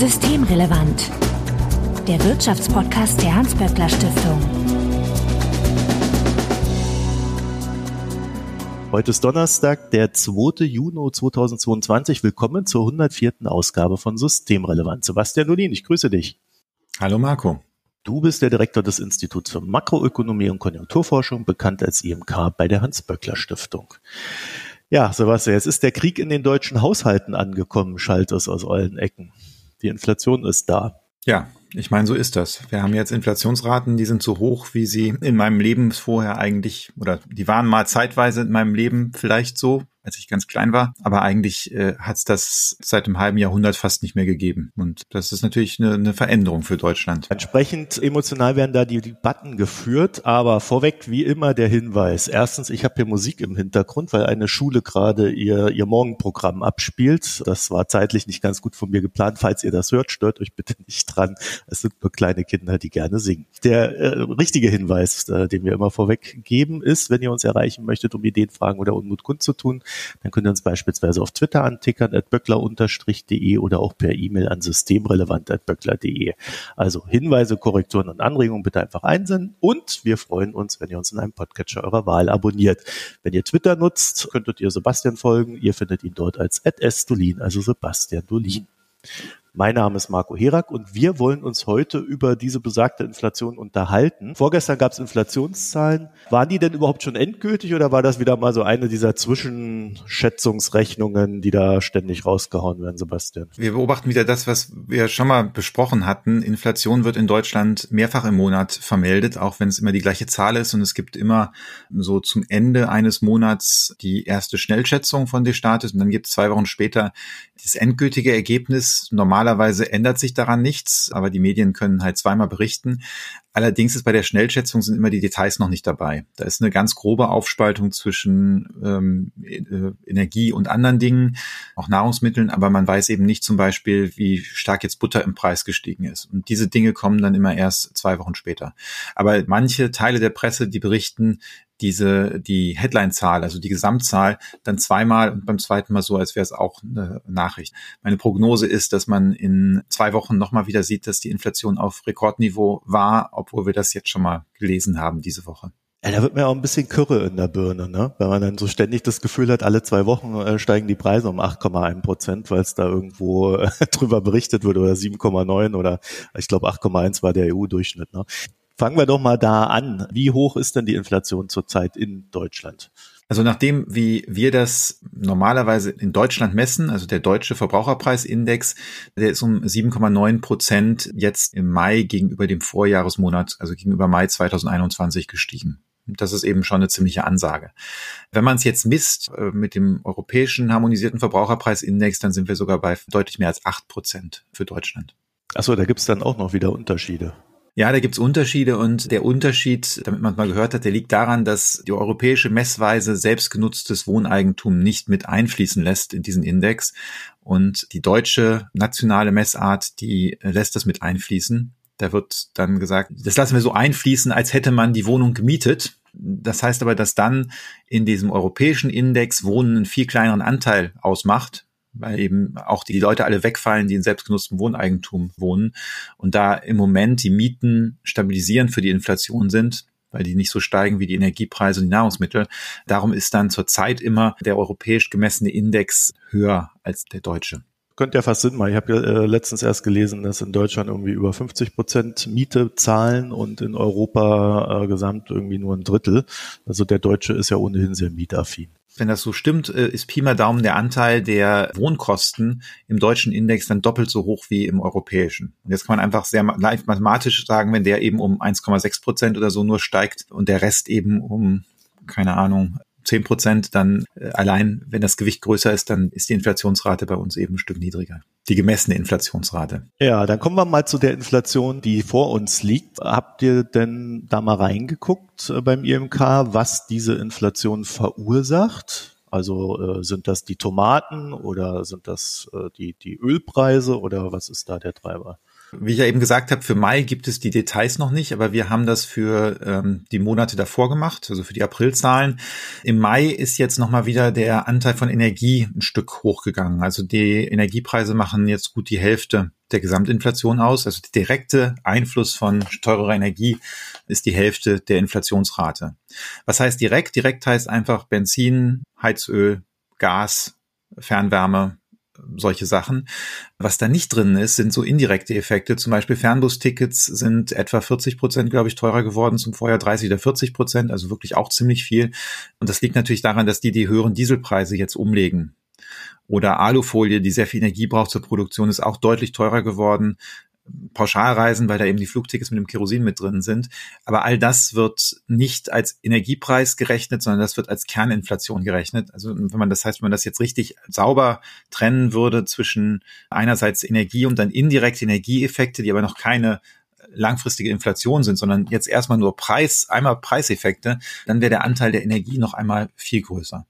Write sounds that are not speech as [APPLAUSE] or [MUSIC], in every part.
Systemrelevant. Der Wirtschaftspodcast der Hans-Böckler Stiftung. Heute ist Donnerstag, der 2. Juni 2022. Willkommen zur 104. Ausgabe von Systemrelevant. Sebastian Nolin, ich grüße dich. Hallo Marco. Du bist der Direktor des Instituts für Makroökonomie und Konjunkturforschung, bekannt als IMK bei der Hans-Böckler Stiftung. Ja, Sebastian, jetzt ist der Krieg in den deutschen Haushalten angekommen, schallt es aus allen Ecken. Die Inflation ist da. Ja, ich meine, so ist das. Wir haben jetzt Inflationsraten, die sind so hoch, wie sie in meinem Leben vorher eigentlich, oder die waren mal zeitweise in meinem Leben vielleicht so, als ich ganz klein war. Aber eigentlich äh, hat es das seit einem halben Jahrhundert fast nicht mehr gegeben. Und das ist natürlich eine, eine Veränderung für Deutschland. Entsprechend emotional werden da die Debatten geführt. Aber vorweg, wie immer, der Hinweis. Erstens, ich habe hier Musik im Hintergrund, weil eine Schule gerade ihr, ihr Morgenprogramm abspielt. Das war zeitlich nicht ganz gut von mir geplant. Falls ihr das hört, stört euch bitte nicht dran. Es sind nur kleine Kinder, die gerne singen. Der äh, richtige Hinweis, äh, den wir immer vorweg geben, ist, wenn ihr uns erreichen möchtet, um Ideen, Fragen oder Unmut kundzutun, dann könnt ihr uns beispielsweise auf Twitter antickern, at böckler-de oder auch per E-Mail an systemrelevant.böckler.de. Also Hinweise, Korrekturen und Anregungen bitte einfach einsenden und wir freuen uns, wenn ihr uns in einem Podcatcher eurer Wahl abonniert. Wenn ihr Twitter nutzt, könntet ihr Sebastian folgen. Ihr findet ihn dort als @sdolin, also Sebastian Dolin. Mein Name ist Marco Herak und wir wollen uns heute über diese besagte Inflation unterhalten. Vorgestern gab es Inflationszahlen. Waren die denn überhaupt schon endgültig oder war das wieder mal so eine dieser Zwischenschätzungsrechnungen, die da ständig rausgehauen werden, Sebastian? Wir beobachten wieder das, was wir schon mal besprochen hatten. Inflation wird in Deutschland mehrfach im Monat vermeldet, auch wenn es immer die gleiche Zahl ist und es gibt immer so zum Ende eines Monats die erste Schnellschätzung von des Staates und dann gibt es zwei Wochen später das endgültige Ergebnis. Normal Normalerweise ändert sich daran nichts, aber die Medien können halt zweimal berichten. Allerdings ist bei der Schnellschätzung sind immer die Details noch nicht dabei. Da ist eine ganz grobe Aufspaltung zwischen ähm, äh, Energie und anderen Dingen, auch Nahrungsmitteln, aber man weiß eben nicht zum Beispiel, wie stark jetzt Butter im Preis gestiegen ist. Und diese Dinge kommen dann immer erst zwei Wochen später. Aber manche Teile der Presse, die berichten, diese, die Headline-Zahl, also die Gesamtzahl, dann zweimal und beim zweiten Mal so, als wäre es auch eine Nachricht. Meine Prognose ist, dass man in zwei Wochen nochmal wieder sieht, dass die Inflation auf Rekordniveau war, obwohl wir das jetzt schon mal gelesen haben diese Woche. Ja, da wird mir auch ein bisschen Kürre in der Birne, ne? Wenn man dann so ständig das Gefühl hat, alle zwei Wochen äh, steigen die Preise um 8,1 Prozent, weil es da irgendwo äh, [LAUGHS] drüber berichtet wird oder 7,9 oder ich glaube 8,1 war der EU-Durchschnitt. Ne? Fangen wir doch mal da an. Wie hoch ist denn die Inflation zurzeit in Deutschland? Also nachdem, wie wir das normalerweise in Deutschland messen, also der deutsche Verbraucherpreisindex, der ist um 7,9 Prozent jetzt im Mai gegenüber dem Vorjahresmonat, also gegenüber Mai 2021 gestiegen. Das ist eben schon eine ziemliche Ansage. Wenn man es jetzt misst äh, mit dem europäischen harmonisierten Verbraucherpreisindex, dann sind wir sogar bei deutlich mehr als acht Prozent für Deutschland. Achso, da gibt's dann auch noch wieder Unterschiede. Ja, da gibt's Unterschiede und der Unterschied, damit man es mal gehört hat, der liegt daran, dass die europäische Messweise selbstgenutztes Wohneigentum nicht mit einfließen lässt in diesen Index und die deutsche nationale Messart, die lässt das mit einfließen. Da wird dann gesagt, das lassen wir so einfließen, als hätte man die Wohnung gemietet. Das heißt aber, dass dann in diesem europäischen Index Wohnen einen viel kleineren Anteil ausmacht, weil eben auch die Leute alle wegfallen, die in selbstgenutztem Wohneigentum wohnen. Und da im Moment die Mieten stabilisierend für die Inflation sind, weil die nicht so steigen wie die Energiepreise und die Nahrungsmittel. Darum ist dann zurzeit immer der europäisch gemessene Index höher als der deutsche könnte ja fast Sinn machen. Ich habe ja äh, letztens erst gelesen, dass in Deutschland irgendwie über 50 Prozent Miete zahlen und in Europa äh, gesamt irgendwie nur ein Drittel. Also der Deutsche ist ja ohnehin sehr mietaffin. Wenn das so stimmt, äh, ist Pi mal Daumen der Anteil der Wohnkosten im deutschen Index dann doppelt so hoch wie im europäischen. Und jetzt kann man einfach sehr leicht mathematisch sagen, wenn der eben um 1,6 Prozent oder so nur steigt und der Rest eben um keine Ahnung, 10 Prozent, dann äh, allein, wenn das Gewicht größer ist, dann ist die Inflationsrate bei uns eben ein Stück niedriger. Die gemessene Inflationsrate. Ja, dann kommen wir mal zu der Inflation, die vor uns liegt. Habt ihr denn da mal reingeguckt äh, beim IMK, was diese Inflation verursacht? Also äh, sind das die Tomaten oder sind das äh, die, die Ölpreise oder was ist da der Treiber? Wie ich ja eben gesagt habe, für Mai gibt es die Details noch nicht, aber wir haben das für ähm, die Monate davor gemacht, also für die Aprilzahlen. Im Mai ist jetzt nochmal wieder der Anteil von Energie ein Stück hochgegangen. Also die Energiepreise machen jetzt gut die Hälfte der Gesamtinflation aus. Also der direkte Einfluss von teurerer Energie ist die Hälfte der Inflationsrate. Was heißt direkt? Direkt heißt einfach Benzin, Heizöl, Gas, Fernwärme, solche Sachen. Was da nicht drin ist, sind so indirekte Effekte. Zum Beispiel Fernbustickets sind etwa 40 Prozent, glaube ich, teurer geworden zum Vorjahr 30 oder 40 Prozent, also wirklich auch ziemlich viel. Und das liegt natürlich daran, dass die die höheren Dieselpreise jetzt umlegen. Oder Alufolie, die sehr viel Energie braucht zur Produktion, ist auch deutlich teurer geworden. Pauschalreisen, weil da eben die Flugtickets mit dem Kerosin mit drin sind. Aber all das wird nicht als Energiepreis gerechnet, sondern das wird als Kerninflation gerechnet. Also wenn man das heißt, wenn man das jetzt richtig sauber trennen würde zwischen einerseits Energie und dann indirekte Energieeffekte, die aber noch keine langfristige Inflation sind, sondern jetzt erstmal nur Preis, einmal Preiseffekte, dann wäre der Anteil der Energie noch einmal viel größer.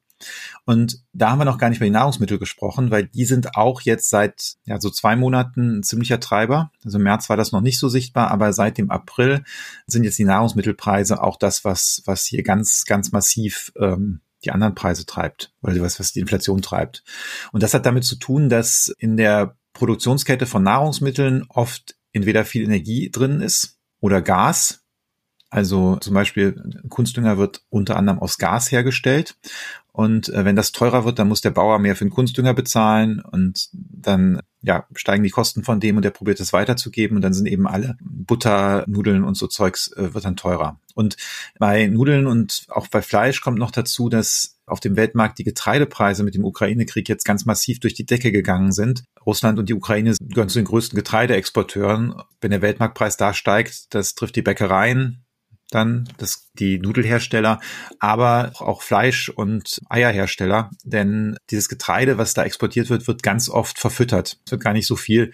Und da haben wir noch gar nicht über die Nahrungsmittel gesprochen, weil die sind auch jetzt seit ja, so zwei Monaten ein ziemlicher Treiber. Also im März war das noch nicht so sichtbar, aber seit dem April sind jetzt die Nahrungsmittelpreise auch das, was, was hier ganz, ganz massiv ähm, die anderen Preise treibt oder was, was die Inflation treibt. Und das hat damit zu tun, dass in der Produktionskette von Nahrungsmitteln oft entweder viel Energie drin ist oder Gas. Also zum Beispiel Kunstdünger wird unter anderem aus Gas hergestellt und äh, wenn das teurer wird, dann muss der Bauer mehr für den Kunstdünger bezahlen und dann ja, steigen die Kosten von dem und der probiert es weiterzugeben und dann sind eben alle Butter, Nudeln und so Zeugs äh, wird dann teurer. Und bei Nudeln und auch bei Fleisch kommt noch dazu, dass auf dem Weltmarkt die Getreidepreise mit dem Ukraine-Krieg jetzt ganz massiv durch die Decke gegangen sind. Russland und die Ukraine gehören zu den größten Getreideexporteuren. Wenn der Weltmarktpreis da steigt, das trifft die Bäckereien, dann das, die Nudelhersteller, aber auch Fleisch- und Eierhersteller. Denn dieses Getreide, was da exportiert wird, wird ganz oft verfüttert. Es wird gar nicht so viel,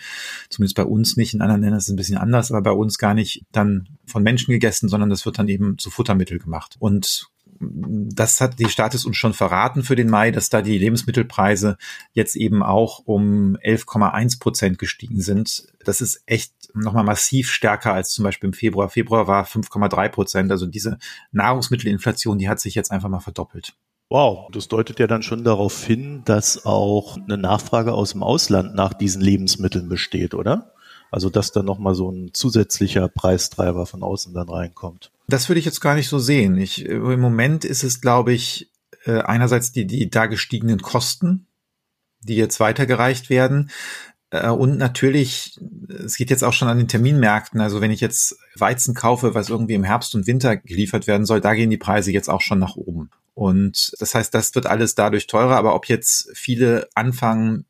zumindest bei uns nicht, in anderen Ländern ist es ein bisschen anders, aber bei uns gar nicht dann von Menschen gegessen, sondern das wird dann eben zu Futtermittel gemacht. Und das hat die Status uns schon verraten für den Mai, dass da die Lebensmittelpreise jetzt eben auch um 11,1 Prozent gestiegen sind. Das ist echt nochmal massiv stärker als zum Beispiel im Februar. Februar war 5,3 Prozent. Also diese Nahrungsmittelinflation, die hat sich jetzt einfach mal verdoppelt. Wow, das deutet ja dann schon darauf hin, dass auch eine Nachfrage aus dem Ausland nach diesen Lebensmitteln besteht, oder? Also dass da nochmal so ein zusätzlicher Preistreiber von außen dann reinkommt. Das würde ich jetzt gar nicht so sehen. Ich, Im Moment ist es, glaube ich, äh, einerseits die, die da gestiegenen Kosten, die jetzt weitergereicht werden. Äh, und natürlich, es geht jetzt auch schon an den Terminmärkten. Also wenn ich jetzt Weizen kaufe, was irgendwie im Herbst und Winter geliefert werden soll, da gehen die Preise jetzt auch schon nach oben. Und das heißt, das wird alles dadurch teurer. Aber ob jetzt viele anfangen,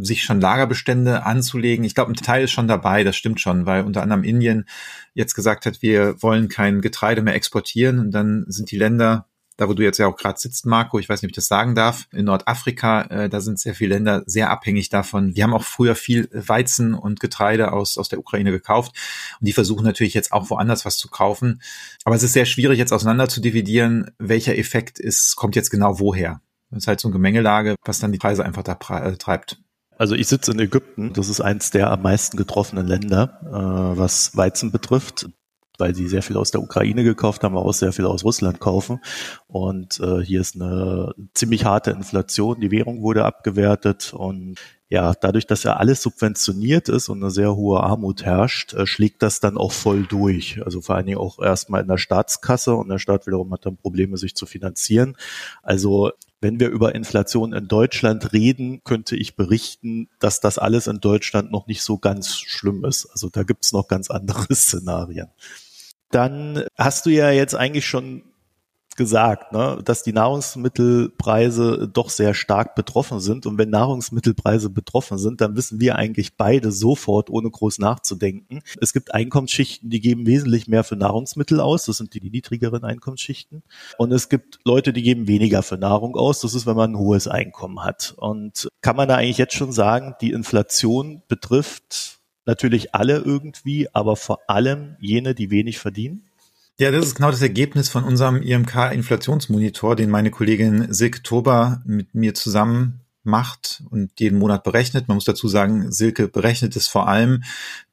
sich schon Lagerbestände anzulegen. Ich glaube, ein Teil ist schon dabei, das stimmt schon, weil unter anderem Indien jetzt gesagt hat, wir wollen kein Getreide mehr exportieren und dann sind die Länder, da wo du jetzt ja auch gerade sitzt, Marco, ich weiß nicht, ob ich das sagen darf, in Nordafrika, äh, da sind sehr viele Länder sehr abhängig davon. Wir haben auch früher viel Weizen und Getreide aus, aus der Ukraine gekauft und die versuchen natürlich jetzt auch woanders was zu kaufen. Aber es ist sehr schwierig jetzt auseinander zu dividieren, welcher Effekt ist, kommt jetzt genau woher. Ist halt so eine Gemengelage, was dann die Preise einfach da äh, treibt. Also ich sitze in Ägypten, das ist eins der am meisten getroffenen Länder, äh, was Weizen betrifft, weil sie sehr viel aus der Ukraine gekauft haben, aber auch sehr viel aus Russland kaufen. Und äh, hier ist eine ziemlich harte Inflation, die Währung wurde abgewertet und ja, dadurch, dass ja alles subventioniert ist und eine sehr hohe Armut herrscht, äh, schlägt das dann auch voll durch. Also vor allen Dingen auch erstmal in der Staatskasse und der Staat wiederum hat dann Probleme, sich zu finanzieren. Also wenn wir über Inflation in Deutschland reden, könnte ich berichten, dass das alles in Deutschland noch nicht so ganz schlimm ist. Also da gibt's noch ganz andere [LAUGHS] Szenarien. Dann hast du ja jetzt eigentlich schon gesagt, ne, dass die Nahrungsmittelpreise doch sehr stark betroffen sind. Und wenn Nahrungsmittelpreise betroffen sind, dann wissen wir eigentlich beide sofort, ohne groß nachzudenken. Es gibt Einkommensschichten, die geben wesentlich mehr für Nahrungsmittel aus. Das sind die, die niedrigeren Einkommensschichten. Und es gibt Leute, die geben weniger für Nahrung aus. Das ist, wenn man ein hohes Einkommen hat. Und kann man da eigentlich jetzt schon sagen, die Inflation betrifft natürlich alle irgendwie, aber vor allem jene, die wenig verdienen? Ja, das ist genau das Ergebnis von unserem IMK-Inflationsmonitor, den meine Kollegin Silke Tober mit mir zusammen macht und jeden Monat berechnet. Man muss dazu sagen, Silke berechnet es vor allem.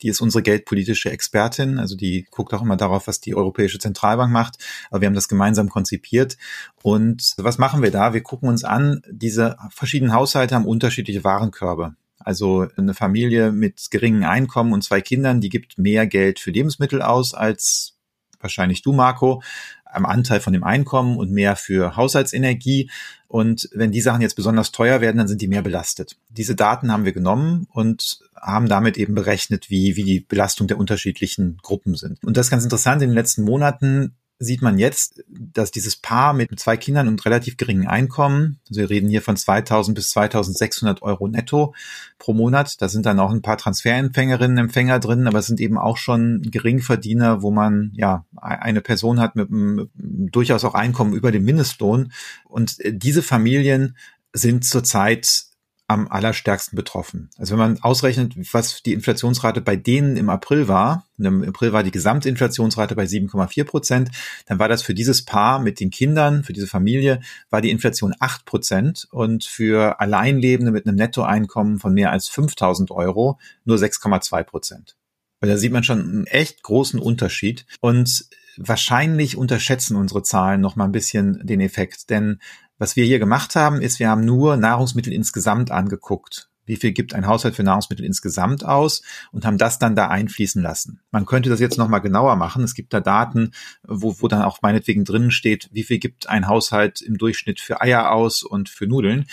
Die ist unsere geldpolitische Expertin, also die guckt auch immer darauf, was die Europäische Zentralbank macht. Aber wir haben das gemeinsam konzipiert. Und was machen wir da? Wir gucken uns an, diese verschiedenen Haushalte haben unterschiedliche Warenkörbe. Also eine Familie mit geringem Einkommen und zwei Kindern, die gibt mehr Geld für Lebensmittel aus als wahrscheinlich du, Marco, am Anteil von dem Einkommen und mehr für Haushaltsenergie. Und wenn die Sachen jetzt besonders teuer werden, dann sind die mehr belastet. Diese Daten haben wir genommen und haben damit eben berechnet, wie, wie die Belastung der unterschiedlichen Gruppen sind. Und das ist ganz interessant. In den letzten Monaten sieht man jetzt, dass dieses Paar mit zwei Kindern und relativ geringem Einkommen, also wir reden hier von 2000 bis 2600 Euro netto pro Monat, da sind dann auch ein paar Transferempfängerinnen, Empfänger drin, aber es sind eben auch schon Geringverdiener, wo man ja eine Person hat mit einem durchaus auch Einkommen über dem Mindestlohn. Und diese Familien sind zurzeit am allerstärksten betroffen. Also wenn man ausrechnet, was die Inflationsrate bei denen im April war, im April war die Gesamtinflationsrate bei 7,4 Prozent, dann war das für dieses Paar mit den Kindern, für diese Familie, war die Inflation 8 Prozent und für Alleinlebende mit einem Nettoeinkommen von mehr als 5000 Euro nur 6,2 Prozent. Weil da sieht man schon einen echt großen Unterschied und wahrscheinlich unterschätzen unsere Zahlen noch mal ein bisschen den Effekt, denn was wir hier gemacht haben, ist, wir haben nur Nahrungsmittel insgesamt angeguckt. Wie viel gibt ein Haushalt für Nahrungsmittel insgesamt aus und haben das dann da einfließen lassen. Man könnte das jetzt nochmal genauer machen. Es gibt da Daten, wo, wo dann auch meinetwegen drinnen steht, wie viel gibt ein Haushalt im Durchschnitt für Eier aus und für Nudeln.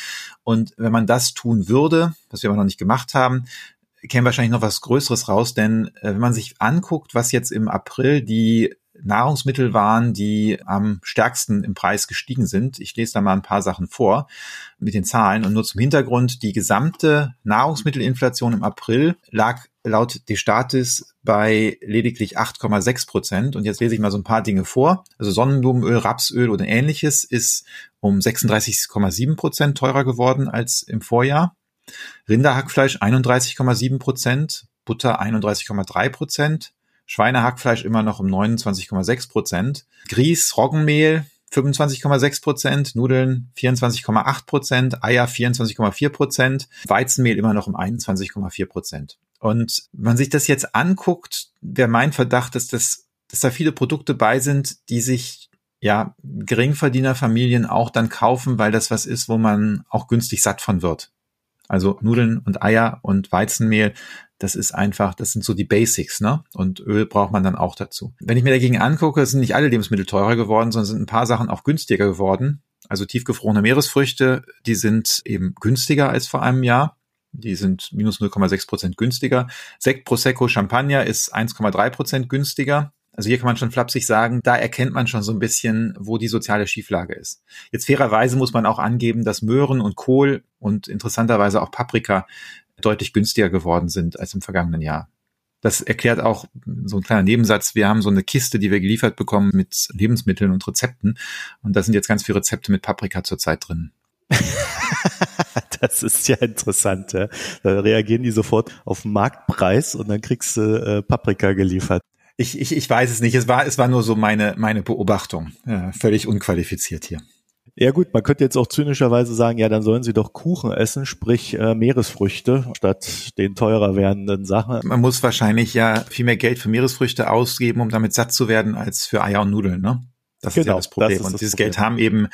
Und wenn man das tun würde, was wir aber noch nicht gemacht haben, käme wahrscheinlich noch was Größeres raus, denn äh, wenn man sich anguckt, was jetzt im April die Nahrungsmittel waren, die am stärksten im Preis gestiegen sind. Ich lese da mal ein paar Sachen vor mit den Zahlen und nur zum Hintergrund, die gesamte Nahrungsmittelinflation im April lag laut Destatis bei lediglich 8,6 Prozent. Und jetzt lese ich mal so ein paar Dinge vor. Also Sonnenblumenöl, Rapsöl oder ähnliches ist um 36,7 Prozent teurer geworden als im Vorjahr. Rinderhackfleisch 31,7 Prozent, Butter 31,3 Prozent, Schweinehackfleisch immer noch um 29,6 Prozent. Grieß, Roggenmehl 25,6 Prozent, Nudeln 24,8 Prozent, Eier 24,4 Prozent, Weizenmehl immer noch um 21,4 Prozent. Und wenn man sich das jetzt anguckt, wäre mein Verdacht, dass das, dass da viele Produkte bei sind, die sich ja Geringverdienerfamilien auch dann kaufen, weil das was ist, wo man auch günstig satt von wird. Also Nudeln und Eier und Weizenmehl das ist einfach, das sind so die Basics, ne? Und Öl braucht man dann auch dazu. Wenn ich mir dagegen angucke, sind nicht alle Lebensmittel teurer geworden, sondern sind ein paar Sachen auch günstiger geworden. Also tiefgefrorene Meeresfrüchte, die sind eben günstiger als vor einem Jahr. Die sind minus 0,6 Prozent günstiger. Sekt, Prosecco, Champagner ist 1,3 Prozent günstiger. Also hier kann man schon flapsig sagen, da erkennt man schon so ein bisschen, wo die soziale Schieflage ist. Jetzt fairerweise muss man auch angeben, dass Möhren und Kohl und interessanterweise auch Paprika deutlich günstiger geworden sind als im vergangenen Jahr. Das erklärt auch so ein kleiner Nebensatz. Wir haben so eine Kiste, die wir geliefert bekommen mit Lebensmitteln und Rezepten. Und da sind jetzt ganz viele Rezepte mit Paprika zurzeit drin. [LAUGHS] das ist ja interessant. Ja. Da reagieren die sofort auf Marktpreis und dann kriegst du äh, Paprika geliefert. Ich, ich, ich weiß es nicht. Es war, es war nur so meine, meine Beobachtung. Ja, völlig unqualifiziert hier. Ja gut, man könnte jetzt auch zynischerweise sagen, ja, dann sollen sie doch Kuchen essen, sprich äh, Meeresfrüchte, statt den teurer werdenden Sachen. Man muss wahrscheinlich ja viel mehr Geld für Meeresfrüchte ausgeben, um damit satt zu werden, als für Eier und Nudeln, ne? Das genau, ist ja genau, das Problem. Das und dieses Problem. Geld haben eben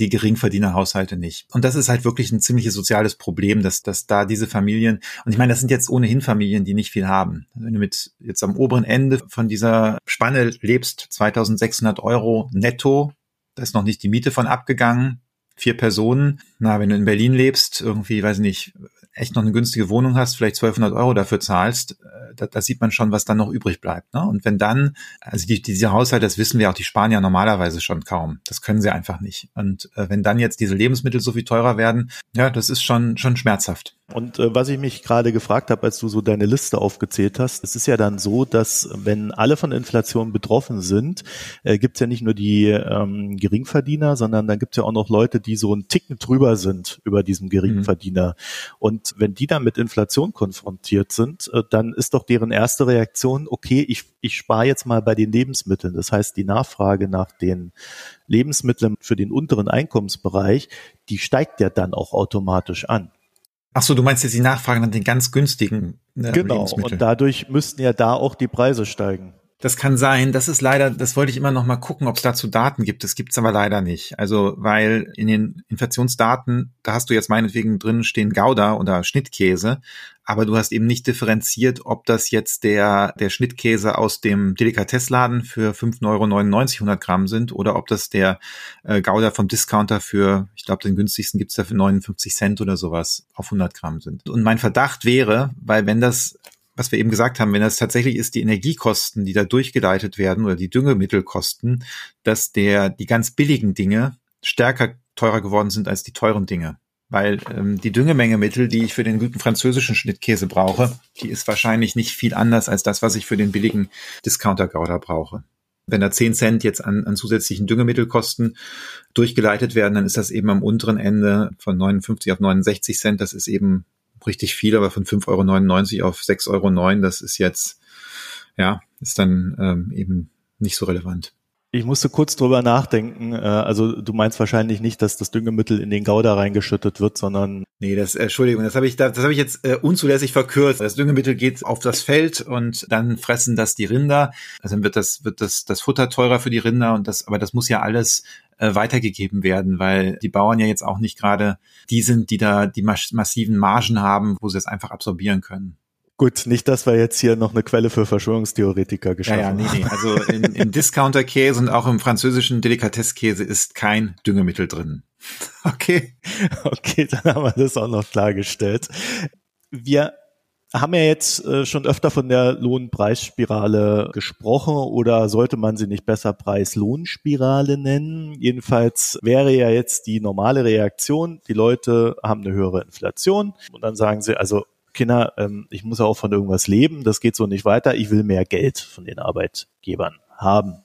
die Geringverdienerhaushalte nicht. Und das ist halt wirklich ein ziemliches soziales Problem, dass, dass da diese Familien, und ich meine, das sind jetzt ohnehin Familien, die nicht viel haben. Wenn du mit jetzt am oberen Ende von dieser Spanne lebst, 2600 Euro netto da ist noch nicht die Miete von abgegangen. Vier Personen. Na, wenn du in Berlin lebst, irgendwie, weiß ich nicht, echt noch eine günstige Wohnung hast, vielleicht 1200 Euro dafür zahlst, äh, da, da sieht man schon, was dann noch übrig bleibt. Ne? Und wenn dann, also die, diese Haushalte, das wissen wir auch, die Spanier normalerweise schon kaum. Das können sie einfach nicht. Und äh, wenn dann jetzt diese Lebensmittel so viel teurer werden, ja, das ist schon, schon schmerzhaft. Und äh, was ich mich gerade gefragt habe, als du so deine Liste aufgezählt hast, es ist ja dann so, dass wenn alle von Inflation betroffen sind, äh, gibt es ja nicht nur die ähm, Geringverdiener, sondern dann gibt es ja auch noch Leute, die so einen Ticken drüber sind über diesem Geringverdiener. Mhm. Und wenn die dann mit Inflation konfrontiert sind, äh, dann ist doch deren erste Reaktion, okay, ich, ich spare jetzt mal bei den Lebensmitteln. Das heißt, die Nachfrage nach den Lebensmitteln für den unteren Einkommensbereich, die steigt ja dann auch automatisch an. Ach so, du meinst jetzt die Nachfrage nach den ganz günstigen äh, genau, und dadurch müssten ja da auch die Preise steigen. Das kann sein. Das ist leider, das wollte ich immer noch mal gucken, ob es dazu Daten gibt. Das gibt es aber leider nicht. Also, weil in den Inflationsdaten, da hast du jetzt meinetwegen drin stehen Gouda oder Schnittkäse, aber du hast eben nicht differenziert, ob das jetzt der, der Schnittkäse aus dem Delikatessladen für 5,99 Euro 100 Gramm sind oder ob das der äh, Gouda vom Discounter für, ich glaube, den günstigsten gibt's da für 59 Cent oder sowas auf 100 Gramm sind. Und mein Verdacht wäre, weil wenn das was wir eben gesagt haben, wenn das tatsächlich ist, die Energiekosten, die da durchgeleitet werden oder die Düngemittelkosten, dass der, die ganz billigen Dinge stärker teurer geworden sind als die teuren Dinge. Weil ähm, die Düngemengemittel, die ich für den guten französischen Schnittkäse brauche, die ist wahrscheinlich nicht viel anders als das, was ich für den billigen Discounter-Gouda brauche. Wenn da 10 Cent jetzt an, an zusätzlichen Düngemittelkosten durchgeleitet werden, dann ist das eben am unteren Ende von 59 auf 69 Cent. Das ist eben richtig viel, aber von 5,99 Euro auf 6,09 Euro, das ist jetzt, ja, ist dann ähm, eben nicht so relevant. Ich musste kurz drüber nachdenken. Äh, also du meinst wahrscheinlich nicht, dass das Düngemittel in den Gouda reingeschüttet wird, sondern nee, das Entschuldigung, das habe ich das habe ich jetzt äh, unzulässig verkürzt. Das Düngemittel geht auf das Feld und dann fressen das die Rinder. Also dann wird das wird das das Futter teurer für die Rinder und das aber das muss ja alles äh, weitergegeben werden, weil die Bauern ja jetzt auch nicht gerade die sind, die da die massiven Margen haben, wo sie es einfach absorbieren können. Gut, nicht, dass wir jetzt hier noch eine Quelle für Verschwörungstheoretiker geschaffen haben. Ja, ja, nee, nee. Also in, in Discounter-Käse und auch im französischen Delikatesskäse ist kein Düngemittel drin. [LAUGHS] Okay. Okay, dann haben wir das auch noch klargestellt. Wir haben ja jetzt äh, schon öfter von der Lohnpreisspirale gesprochen oder sollte man sie nicht besser Preis-Lohnspirale nennen? Jedenfalls wäre ja jetzt die normale Reaktion, die Leute haben eine höhere Inflation und dann sagen sie, also Kinder, ähm, ich muss ja auch von irgendwas leben, das geht so nicht weiter, ich will mehr Geld von den Arbeitgebern haben.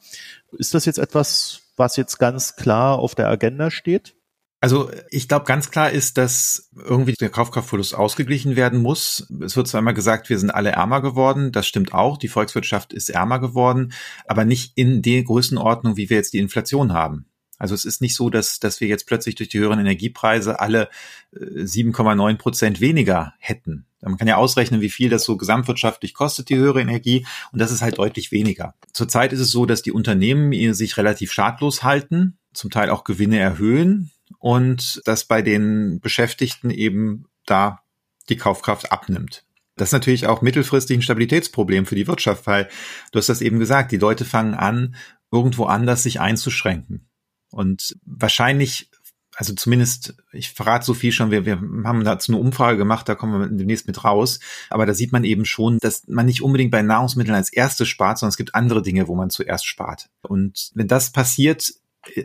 Ist das jetzt etwas, was jetzt ganz klar auf der Agenda steht? Also ich glaube, ganz klar ist, dass irgendwie der Kaufkraftverlust ausgeglichen werden muss. Es wird zwar immer gesagt, wir sind alle ärmer geworden. Das stimmt auch. Die Volkswirtschaft ist ärmer geworden, aber nicht in der Größenordnung, wie wir jetzt die Inflation haben. Also es ist nicht so, dass, dass wir jetzt plötzlich durch die höheren Energiepreise alle 7,9 äh, Prozent weniger hätten. Man kann ja ausrechnen, wie viel das so gesamtwirtschaftlich kostet, die höhere Energie. Und das ist halt deutlich weniger. Zurzeit ist es so, dass die Unternehmen sich relativ schadlos halten, zum Teil auch Gewinne erhöhen und dass bei den Beschäftigten eben da die Kaufkraft abnimmt. Das ist natürlich auch mittelfristig ein Stabilitätsproblem für die Wirtschaft, weil du hast das eben gesagt, die Leute fangen an, irgendwo anders sich einzuschränken. Und wahrscheinlich also zumindest, ich verrate so viel schon, wir, wir haben dazu eine Umfrage gemacht, da kommen wir demnächst mit raus. Aber da sieht man eben schon, dass man nicht unbedingt bei Nahrungsmitteln als erstes spart, sondern es gibt andere Dinge, wo man zuerst spart. Und wenn das passiert,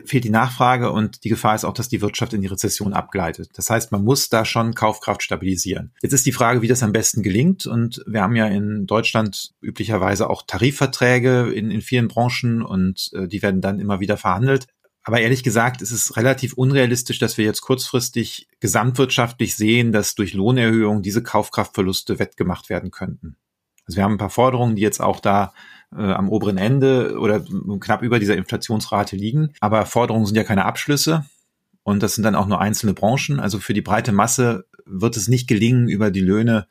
fehlt die Nachfrage und die Gefahr ist auch, dass die Wirtschaft in die Rezession abgleitet. Das heißt, man muss da schon Kaufkraft stabilisieren. Jetzt ist die Frage, wie das am besten gelingt. Und wir haben ja in Deutschland üblicherweise auch Tarifverträge in, in vielen Branchen und äh, die werden dann immer wieder verhandelt. Aber ehrlich gesagt, ist es relativ unrealistisch, dass wir jetzt kurzfristig gesamtwirtschaftlich sehen, dass durch Lohnerhöhungen diese Kaufkraftverluste wettgemacht werden könnten. Also wir haben ein paar Forderungen, die jetzt auch da äh, am oberen Ende oder knapp über dieser Inflationsrate liegen. Aber Forderungen sind ja keine Abschlüsse und das sind dann auch nur einzelne Branchen. Also für die breite Masse wird es nicht gelingen, über die Löhne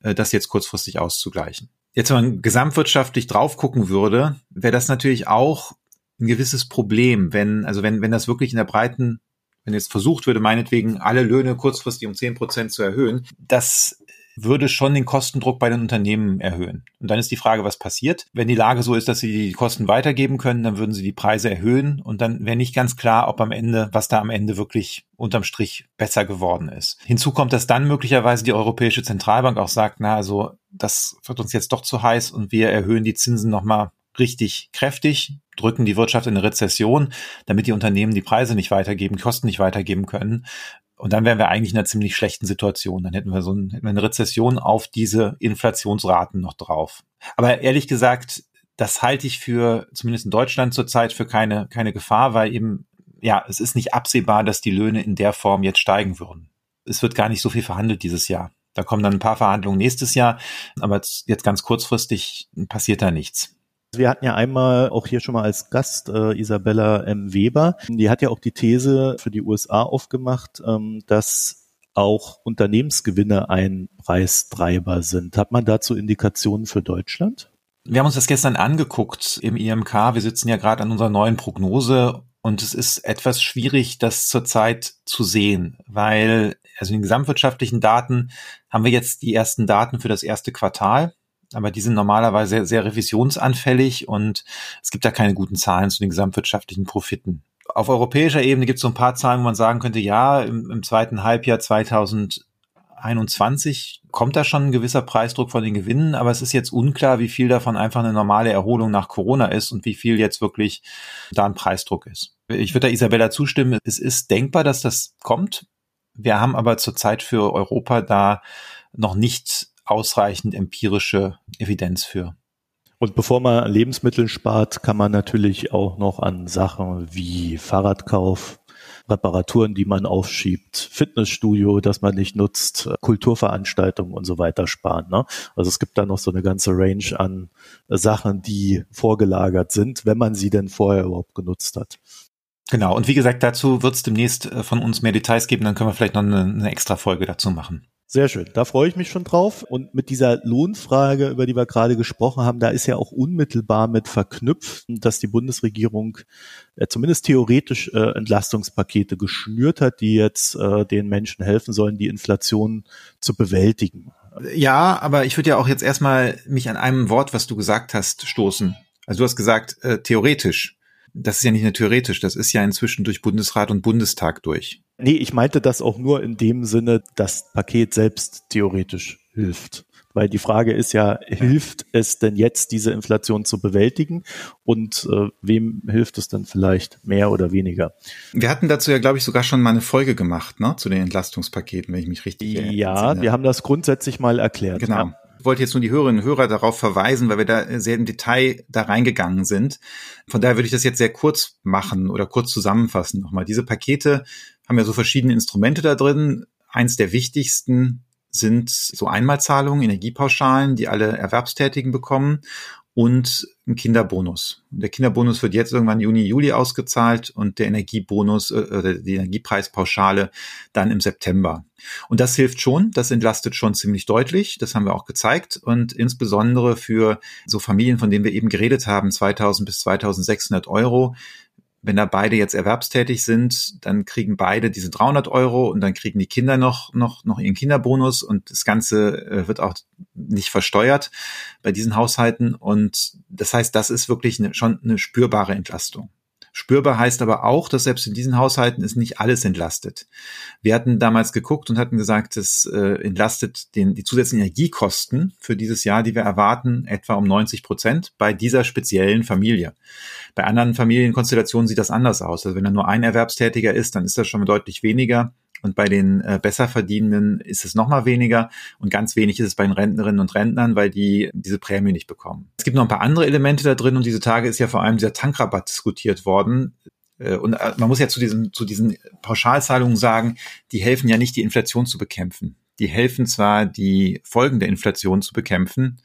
äh, das jetzt kurzfristig auszugleichen. Jetzt, wenn man gesamtwirtschaftlich drauf gucken würde, wäre das natürlich auch ein gewisses Problem, wenn, also wenn, wenn das wirklich in der breiten, wenn jetzt versucht würde, meinetwegen alle Löhne kurzfristig um zehn Prozent zu erhöhen, das würde schon den Kostendruck bei den Unternehmen erhöhen. Und dann ist die Frage, was passiert? Wenn die Lage so ist, dass sie die Kosten weitergeben können, dann würden sie die Preise erhöhen und dann wäre nicht ganz klar, ob am Ende, was da am Ende wirklich unterm Strich besser geworden ist. Hinzu kommt, dass dann möglicherweise die Europäische Zentralbank auch sagt, na, also das wird uns jetzt doch zu heiß und wir erhöhen die Zinsen nochmal richtig kräftig, drücken die Wirtschaft in eine Rezession, damit die Unternehmen die Preise nicht weitergeben, Kosten nicht weitergeben können. Und dann wären wir eigentlich in einer ziemlich schlechten Situation. Dann hätten wir so ein, eine Rezession auf diese Inflationsraten noch drauf. Aber ehrlich gesagt, das halte ich für, zumindest in Deutschland zurzeit, für keine, keine Gefahr, weil eben, ja, es ist nicht absehbar, dass die Löhne in der Form jetzt steigen würden. Es wird gar nicht so viel verhandelt dieses Jahr. Da kommen dann ein paar Verhandlungen nächstes Jahr, aber jetzt ganz kurzfristig passiert da nichts. Wir hatten ja einmal auch hier schon mal als Gast äh, Isabella M. Weber. Die hat ja auch die These für die USA aufgemacht, ähm, dass auch Unternehmensgewinne ein Preistreiber sind. Hat man dazu Indikationen für Deutschland? Wir haben uns das gestern angeguckt im IMK. Wir sitzen ja gerade an unserer neuen Prognose und es ist etwas schwierig, das zurzeit zu sehen, weil also in den gesamtwirtschaftlichen Daten haben wir jetzt die ersten Daten für das erste Quartal aber die sind normalerweise sehr, sehr revisionsanfällig und es gibt da keine guten Zahlen zu den gesamtwirtschaftlichen Profiten. Auf europäischer Ebene gibt es so ein paar Zahlen, wo man sagen könnte, ja, im, im zweiten Halbjahr 2021 kommt da schon ein gewisser Preisdruck von den Gewinnen, aber es ist jetzt unklar, wie viel davon einfach eine normale Erholung nach Corona ist und wie viel jetzt wirklich da ein Preisdruck ist. Ich würde da Isabella zustimmen, es ist denkbar, dass das kommt. Wir haben aber zurzeit für Europa da noch nicht ausreichend empirische Evidenz für. Und bevor man an Lebensmitteln spart, kann man natürlich auch noch an Sachen wie Fahrradkauf, Reparaturen, die man aufschiebt, Fitnessstudio, das man nicht nutzt, Kulturveranstaltungen und so weiter sparen. Ne? Also es gibt da noch so eine ganze Range an Sachen, die vorgelagert sind, wenn man sie denn vorher überhaupt genutzt hat. Genau, und wie gesagt, dazu wird es demnächst äh, von uns mehr Details geben, dann können wir vielleicht noch eine, eine extra Folge dazu machen. Sehr schön, da freue ich mich schon drauf. Und mit dieser Lohnfrage, über die wir gerade gesprochen haben, da ist ja auch unmittelbar mit verknüpft, dass die Bundesregierung äh, zumindest theoretisch äh, Entlastungspakete geschnürt hat, die jetzt äh, den Menschen helfen sollen, die Inflation zu bewältigen. Ja, aber ich würde ja auch jetzt erstmal mich an einem Wort, was du gesagt hast, stoßen. Also du hast gesagt, äh, theoretisch das ist ja nicht nur theoretisch, das ist ja inzwischen durch Bundesrat und Bundestag durch. Nee, ich meinte das auch nur in dem Sinne, das Paket selbst theoretisch hilft. Weil die Frage ist ja, hilft es denn jetzt, diese Inflation zu bewältigen? Und äh, wem hilft es dann vielleicht mehr oder weniger? Wir hatten dazu ja, glaube ich, sogar schon mal eine Folge gemacht, ne, zu den Entlastungspaketen, wenn ich mich richtig erinnere. Ja, wir haben das grundsätzlich mal erklärt. Genau. Ja. Ich wollte jetzt nur die Hörerinnen und Hörer darauf verweisen, weil wir da sehr im Detail da reingegangen sind. Von daher würde ich das jetzt sehr kurz machen oder kurz zusammenfassen nochmal. Diese Pakete haben ja so verschiedene Instrumente da drin. Eins der wichtigsten sind so Einmalzahlungen, Energiepauschalen, die alle Erwerbstätigen bekommen und ein Kinderbonus. Der Kinderbonus wird jetzt irgendwann Juni, Juli ausgezahlt und der Energiebonus, äh, die Energiepreispauschale dann im September. Und das hilft schon, das entlastet schon ziemlich deutlich, das haben wir auch gezeigt und insbesondere für so Familien, von denen wir eben geredet haben, 2000 bis 2600 Euro, wenn da beide jetzt erwerbstätig sind, dann kriegen beide diese 300 Euro und dann kriegen die Kinder noch, noch, noch ihren Kinderbonus und das Ganze äh, wird auch nicht versteuert bei diesen Haushalten. Und das heißt, das ist wirklich eine, schon eine spürbare Entlastung. Spürbar heißt aber auch, dass selbst in diesen Haushalten ist nicht alles entlastet. Wir hatten damals geguckt und hatten gesagt, es äh, entlastet den, die zusätzlichen Energiekosten für dieses Jahr, die wir erwarten, etwa um 90 Prozent bei dieser speziellen Familie. Bei anderen Familienkonstellationen sieht das anders aus. Also wenn da nur ein Erwerbstätiger ist, dann ist das schon deutlich weniger. Und bei den äh, Besserverdienenden ist es noch mal weniger und ganz wenig ist es bei den Rentnerinnen und Rentnern, weil die diese Prämie nicht bekommen. Es gibt noch ein paar andere Elemente da drin und diese Tage ist ja vor allem dieser Tankrabatt diskutiert worden. Äh, und äh, man muss ja zu diesen, zu diesen Pauschalzahlungen sagen, die helfen ja nicht, die Inflation zu bekämpfen. Die helfen zwar, die Folgen der Inflation zu bekämpfen,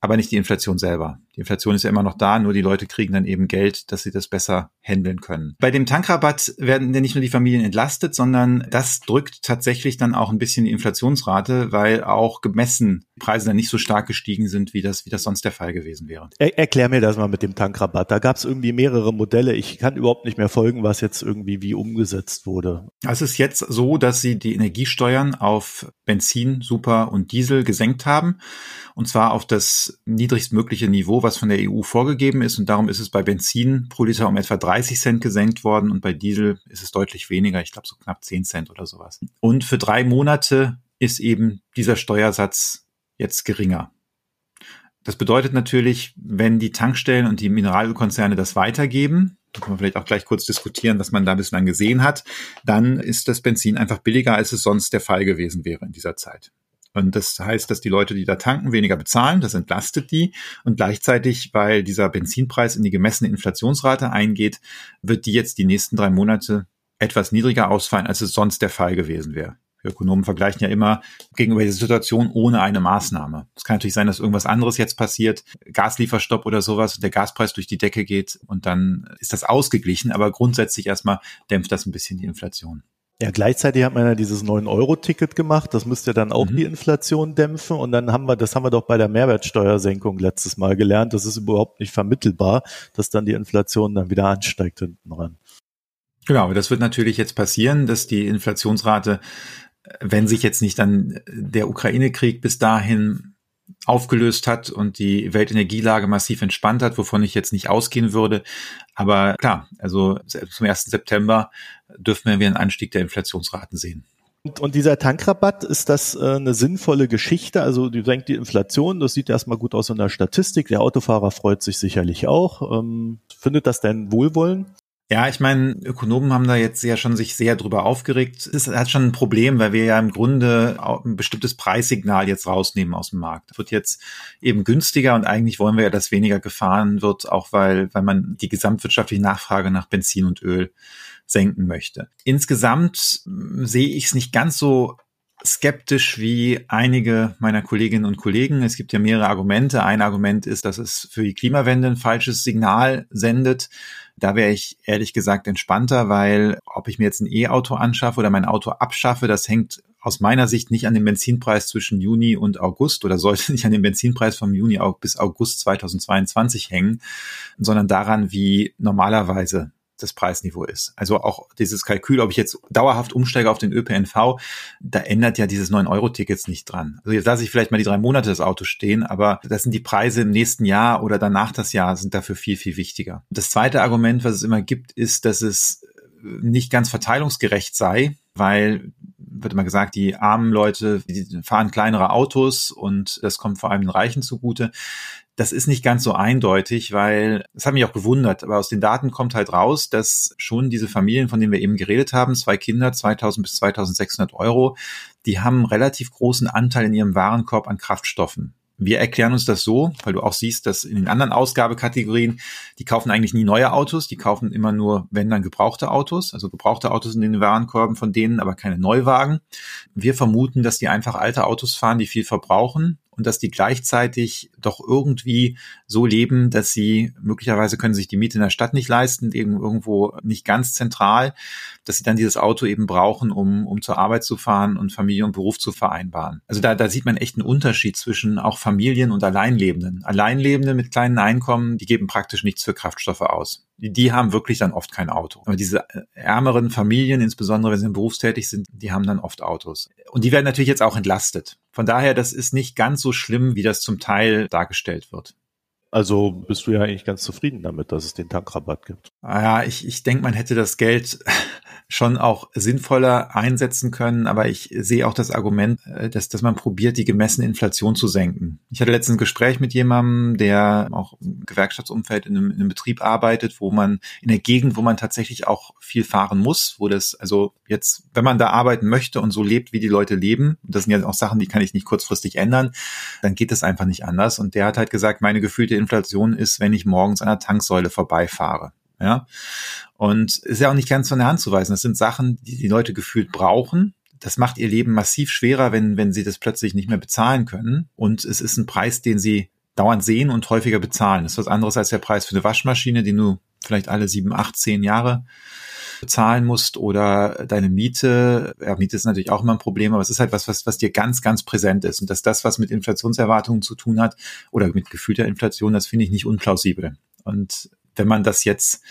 aber nicht die Inflation selber. Die Inflation ist ja immer noch da, nur die Leute kriegen dann eben Geld, dass sie das besser handeln können. Bei dem Tankrabatt werden ja nicht nur die Familien entlastet, sondern das drückt tatsächlich dann auch ein bisschen die Inflationsrate, weil auch gemessen die Preise dann nicht so stark gestiegen sind, wie das, wie das sonst der Fall gewesen wäre. Er, erklär mir das mal mit dem Tankrabatt. Da gab es irgendwie mehrere Modelle. Ich kann überhaupt nicht mehr folgen, was jetzt irgendwie wie umgesetzt wurde. Es ist jetzt so, dass sie die Energiesteuern auf Benzin, Super und Diesel gesenkt haben. Und zwar auf das niedrigstmögliche Niveau, was von der EU vorgegeben ist. Und darum ist es bei Benzin pro Liter um etwa 30 Cent gesenkt worden und bei Diesel ist es deutlich weniger, ich glaube so knapp 10 Cent oder sowas. Und für drei Monate ist eben dieser Steuersatz jetzt geringer. Das bedeutet natürlich, wenn die Tankstellen und die Mineralölkonzerne das weitergeben, da können wir vielleicht auch gleich kurz diskutieren, was man da bislang gesehen hat, dann ist das Benzin einfach billiger, als es sonst der Fall gewesen wäre in dieser Zeit. Und das heißt, dass die Leute, die da tanken, weniger bezahlen. Das entlastet die. Und gleichzeitig, weil dieser Benzinpreis in die gemessene Inflationsrate eingeht, wird die jetzt die nächsten drei Monate etwas niedriger ausfallen, als es sonst der Fall gewesen wäre. Ökonomen vergleichen ja immer gegenüber dieser Situation ohne eine Maßnahme. Es kann natürlich sein, dass irgendwas anderes jetzt passiert, Gaslieferstopp oder sowas, und der Gaspreis durch die Decke geht und dann ist das ausgeglichen, aber grundsätzlich erstmal dämpft das ein bisschen die Inflation. Ja, gleichzeitig hat man ja dieses 9-Euro-Ticket gemacht. Das müsste dann auch mhm. die Inflation dämpfen. Und dann haben wir, das haben wir doch bei der Mehrwertsteuersenkung letztes Mal gelernt. Das ist überhaupt nicht vermittelbar, dass dann die Inflation dann wieder ansteigt hinten ran. Genau, das wird natürlich jetzt passieren, dass die Inflationsrate, wenn sich jetzt nicht dann der Ukraine-Krieg bis dahin aufgelöst hat und die Weltenergielage massiv entspannt hat, wovon ich jetzt nicht ausgehen würde. Aber klar, also zum 1. September dürfen wir einen Anstieg der Inflationsraten sehen. Und, und dieser Tankrabatt, ist das äh, eine sinnvolle Geschichte? Also die senkt die Inflation, das sieht erstmal gut aus in der Statistik. Der Autofahrer freut sich sicherlich auch. Ähm, findet das denn Wohlwollen? Ja, ich meine, Ökonomen haben da jetzt ja schon sich sehr drüber aufgeregt. Es hat schon ein Problem, weil wir ja im Grunde ein bestimmtes Preissignal jetzt rausnehmen aus dem Markt. Es wird jetzt eben günstiger und eigentlich wollen wir ja, dass weniger gefahren wird, auch weil, weil man die gesamtwirtschaftliche Nachfrage nach Benzin und Öl senken möchte. Insgesamt sehe ich es nicht ganz so skeptisch wie einige meiner Kolleginnen und Kollegen. Es gibt ja mehrere Argumente. Ein Argument ist, dass es für die Klimawende ein falsches Signal sendet. Da wäre ich ehrlich gesagt entspannter, weil ob ich mir jetzt ein E-Auto anschaffe oder mein Auto abschaffe, das hängt aus meiner Sicht nicht an dem Benzinpreis zwischen Juni und August oder sollte [LAUGHS] nicht an dem Benzinpreis vom Juni bis August 2022 hängen, sondern daran, wie normalerweise das Preisniveau ist. Also auch dieses Kalkül, ob ich jetzt dauerhaft umsteige auf den ÖPNV, da ändert ja dieses 9-Euro-Tickets nicht dran. Also jetzt lasse ich vielleicht mal die drei Monate das Auto stehen, aber das sind die Preise im nächsten Jahr oder danach das Jahr sind dafür viel, viel wichtiger. Das zweite Argument, was es immer gibt, ist, dass es nicht ganz verteilungsgerecht sei, weil wird immer gesagt, die armen Leute, die fahren kleinere Autos und das kommt vor allem den Reichen zugute das ist nicht ganz so eindeutig, weil es hat mich auch gewundert, aber aus den Daten kommt halt raus, dass schon diese Familien, von denen wir eben geredet haben, zwei Kinder, 2000 bis 2600 Euro, die haben einen relativ großen Anteil in ihrem Warenkorb an Kraftstoffen. Wir erklären uns das so, weil du auch siehst, dass in den anderen Ausgabekategorien, die kaufen eigentlich nie neue Autos, die kaufen immer nur, wenn dann gebrauchte Autos, also gebrauchte Autos in den Warenkorben von denen, aber keine Neuwagen. Wir vermuten, dass die einfach alte Autos fahren, die viel verbrauchen und dass die gleichzeitig doch irgendwie so leben, dass sie möglicherweise können sich die Miete in der Stadt nicht leisten, irgendwo nicht ganz zentral, dass sie dann dieses Auto eben brauchen, um, um zur Arbeit zu fahren und Familie und Beruf zu vereinbaren. Also da, da sieht man echt einen Unterschied zwischen auch Familien und Alleinlebenden. Alleinlebende mit kleinen Einkommen, die geben praktisch nichts für Kraftstoffe aus. Die, die haben wirklich dann oft kein Auto. Aber diese äh, ärmeren Familien, insbesondere wenn sie berufstätig sind, die haben dann oft Autos. Und die werden natürlich jetzt auch entlastet. Von daher, das ist nicht ganz so schlimm, wie das zum Teil dargestellt wird. Also bist du ja eigentlich ganz zufrieden damit, dass es den Tankrabatt gibt. Ah ja, ich, ich denke, man hätte das Geld schon auch sinnvoller einsetzen können, aber ich sehe auch das Argument, äh, dass, dass man probiert, die gemessene Inflation zu senken. Ich hatte letztens ein Gespräch mit jemandem, der auch im Gewerkschaftsumfeld in einem, in einem Betrieb arbeitet, wo man in der Gegend, wo man tatsächlich auch viel fahren muss, wo das, also jetzt, wenn man da arbeiten möchte und so lebt, wie die Leute leben, das sind ja auch Sachen, die kann ich nicht kurzfristig ändern, dann geht das einfach nicht anders. Und der hat halt gesagt, meine gefühlte Inflation ist, wenn ich morgens an der Tanksäule vorbeifahre. Ja. Und ist ja auch nicht ganz von der Hand zu weisen. Das sind Sachen, die die Leute gefühlt brauchen. Das macht ihr Leben massiv schwerer, wenn, wenn sie das plötzlich nicht mehr bezahlen können. Und es ist ein Preis, den sie dauernd sehen und häufiger bezahlen. Das ist was anderes als der Preis für eine Waschmaschine, den du vielleicht alle sieben, acht, zehn Jahre bezahlen musst oder deine Miete. Ja, Miete ist natürlich auch immer ein Problem, aber es ist halt was, was, was dir ganz, ganz präsent ist. Und dass das, was mit Inflationserwartungen zu tun hat oder mit gefühlter Inflation, das finde ich nicht unplausibel. Und wenn man das jetzt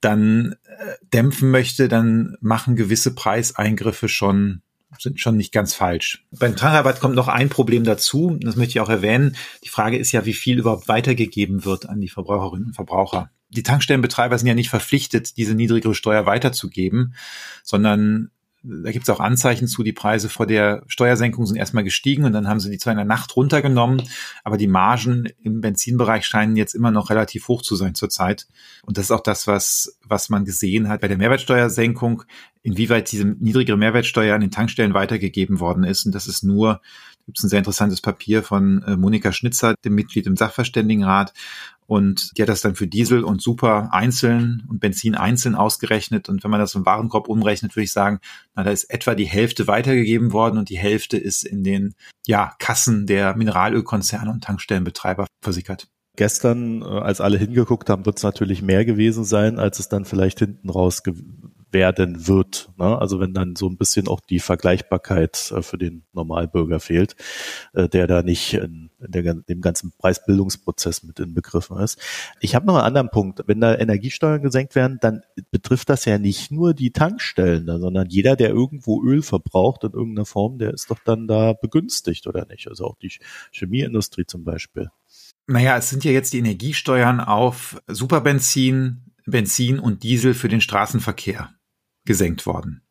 dann äh, dämpfen möchte, dann machen gewisse Preiseingriffe schon sind schon nicht ganz falsch. Beim Tankrabatt kommt noch ein Problem dazu, das möchte ich auch erwähnen. Die Frage ist ja, wie viel überhaupt weitergegeben wird an die Verbraucherinnen und Verbraucher. Die Tankstellenbetreiber sind ja nicht verpflichtet, diese niedrigere Steuer weiterzugeben, sondern da gibt es auch Anzeichen zu, die Preise vor der Steuersenkung sind erstmal gestiegen und dann haben sie die zwar in der Nacht runtergenommen, aber die Margen im Benzinbereich scheinen jetzt immer noch relativ hoch zu sein zurzeit. Und das ist auch das, was, was man gesehen hat bei der Mehrwertsteuersenkung, inwieweit diese niedrigere Mehrwertsteuer an den Tankstellen weitergegeben worden ist. Und das ist nur gibt es ein sehr interessantes Papier von äh, Monika Schnitzer, dem Mitglied im Sachverständigenrat. Und die hat das dann für Diesel und Super einzeln und Benzin einzeln ausgerechnet. Und wenn man das im Warenkorb umrechnet, würde ich sagen, na, da ist etwa die Hälfte weitergegeben worden und die Hälfte ist in den ja, Kassen der Mineralölkonzerne und Tankstellenbetreiber versickert. Gestern, äh, als alle hingeguckt haben, wird es natürlich mehr gewesen sein, als es dann vielleicht hinten raus werden wird. Ne? Also wenn dann so ein bisschen auch die Vergleichbarkeit äh, für den Normalbürger fehlt, äh, der da nicht in, in der, dem ganzen Preisbildungsprozess mit inbegriffen ist. Ich habe noch einen anderen Punkt. Wenn da Energiesteuern gesenkt werden, dann betrifft das ja nicht nur die Tankstellen, sondern jeder, der irgendwo Öl verbraucht in irgendeiner Form, der ist doch dann da begünstigt oder nicht? Also auch die Chemieindustrie zum Beispiel. Naja, es sind ja jetzt die Energiesteuern auf Superbenzin, Benzin und Diesel für den Straßenverkehr gesenkt worden.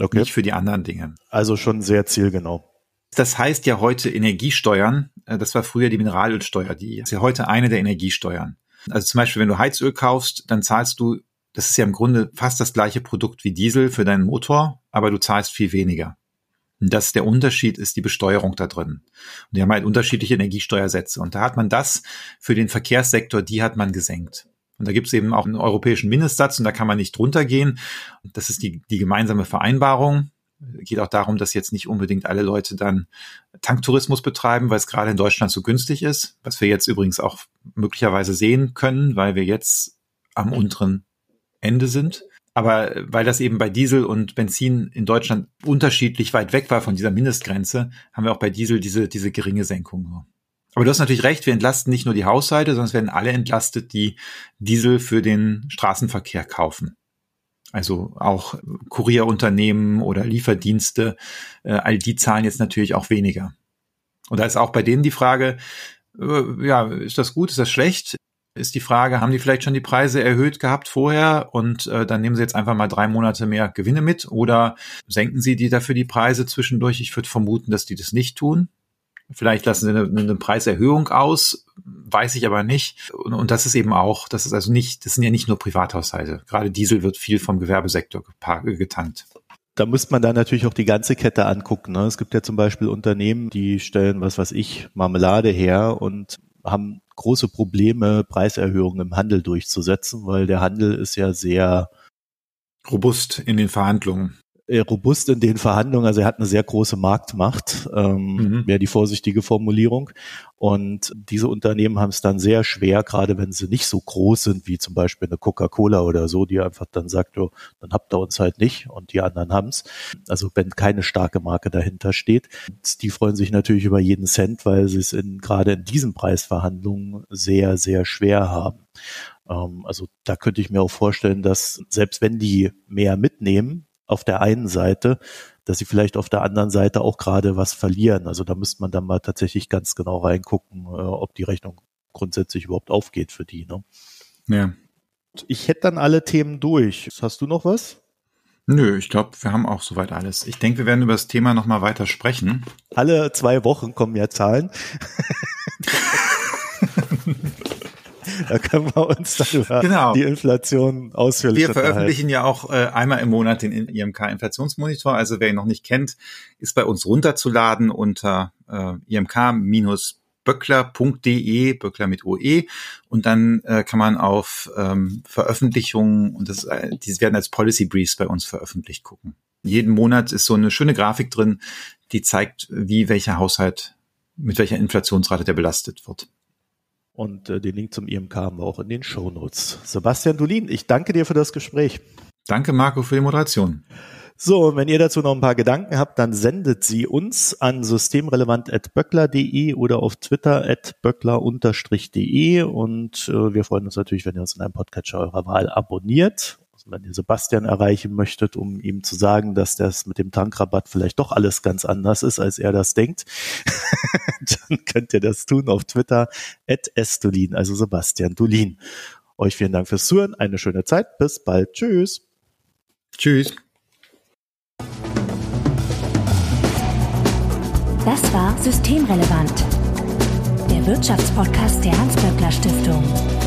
Okay. Nicht für die anderen Dinge. Also schon sehr zielgenau. Das heißt ja heute Energiesteuern. Äh, das war früher die Mineralölsteuer. Die ist ja heute eine der Energiesteuern. Also zum Beispiel, wenn du Heizöl kaufst, dann zahlst du, das ist ja im Grunde fast das gleiche Produkt wie Diesel für deinen Motor, aber du zahlst viel weniger. Und das der Unterschied ist die Besteuerung da drin. Und die haben halt unterschiedliche Energiesteuersätze. Und da hat man das für den Verkehrssektor, die hat man gesenkt. Und da gibt es eben auch einen europäischen Mindestsatz und da kann man nicht drunter gehen. Das ist die, die gemeinsame Vereinbarung. Geht auch darum, dass jetzt nicht unbedingt alle Leute dann Tanktourismus betreiben, weil es gerade in Deutschland so günstig ist, was wir jetzt übrigens auch möglicherweise sehen können, weil wir jetzt am unteren Ende sind. Aber weil das eben bei Diesel und Benzin in Deutschland unterschiedlich weit weg war von dieser Mindestgrenze, haben wir auch bei Diesel diese, diese geringe Senkung. Aber du hast natürlich recht, wir entlasten nicht nur die Haushalte, sondern es werden alle entlastet, die Diesel für den Straßenverkehr kaufen. Also auch Kurierunternehmen oder Lieferdienste, äh, all die zahlen jetzt natürlich auch weniger. Und da ist auch bei denen die Frage, äh, ja, ist das gut, ist das schlecht? Ist die Frage, haben die vielleicht schon die Preise erhöht gehabt vorher und äh, dann nehmen sie jetzt einfach mal drei Monate mehr Gewinne mit oder senken sie die dafür die Preise zwischendurch? Ich würde vermuten, dass die das nicht tun. Vielleicht lassen sie eine, eine Preiserhöhung aus, weiß ich aber nicht. Und, und, das ist eben auch, das ist also nicht, das sind ja nicht nur Privathaushalte. Gerade Diesel wird viel vom Gewerbesektor getankt. Da müsste man dann natürlich auch die ganze Kette angucken. Ne? Es gibt ja zum Beispiel Unternehmen, die stellen, was weiß ich, Marmelade her und haben große Probleme, Preiserhöhungen im Handel durchzusetzen, weil der Handel ist ja sehr robust in den Verhandlungen. Äh, robust in den Verhandlungen. Also er hat eine sehr große Marktmacht, ähm, mhm. wäre die vorsichtige Formulierung. Und diese Unternehmen haben es dann sehr schwer, gerade wenn sie nicht so groß sind wie zum Beispiel eine Coca-Cola oder so, die einfach dann sagt, oh, dann habt ihr uns halt nicht und die anderen haben's. Also wenn keine starke Marke dahinter steht, die freuen sich natürlich über jeden Cent, weil sie es in, gerade in diesen Preisverhandlungen sehr, sehr schwer haben. Ähm, also da könnte ich mir auch vorstellen, dass selbst wenn die mehr mitnehmen, auf der einen Seite, dass sie vielleicht auf der anderen Seite auch gerade was verlieren. Also da müsste man dann mal tatsächlich ganz genau reingucken, äh, ob die Rechnung grundsätzlich überhaupt aufgeht für die. Ne? Ja. Ich hätte dann alle Themen durch. Hast du noch was? Nö, ich glaube, wir haben auch soweit alles. Ich denke, wir werden über das Thema nochmal weiter sprechen. Alle zwei Wochen kommen ja Zahlen. [LAUGHS] [LAUGHS] da können wir uns dann über genau. die Inflation ausführlich Wir veröffentlichen ja auch äh, einmal im Monat den IMK-Inflationsmonitor. Also wer ihn noch nicht kennt, ist bei uns runterzuladen unter äh, imk- böckler.de, Böckler mit OE. Und dann äh, kann man auf ähm, Veröffentlichungen, und das, äh, die werden als Policy Briefs bei uns veröffentlicht, gucken. Jeden Monat ist so eine schöne Grafik drin, die zeigt, wie welcher Haushalt mit welcher Inflationsrate der belastet wird. Und äh, den Link zum IMK haben wir auch in den Show Notes. Sebastian Dulin, ich danke dir für das Gespräch. Danke, Marco, für die Moderation. So, wenn ihr dazu noch ein paar Gedanken habt, dann sendet sie uns an systemrelevant.böckler.de oder auf Twitter at böckler-de und äh, wir freuen uns natürlich, wenn ihr uns in einem Podcatcher eurer Wahl abonniert wenn ihr Sebastian erreichen möchtet, um ihm zu sagen, dass das mit dem Tankrabatt vielleicht doch alles ganz anders ist, als er das denkt, [LAUGHS] dann könnt ihr das tun auf Twitter at estulin, also Sebastian Dulin. Euch vielen Dank fürs Zuhören, eine schöne Zeit, bis bald, tschüss. Tschüss. Das war Systemrelevant, der Wirtschaftspodcast der Hans-Böckler Stiftung.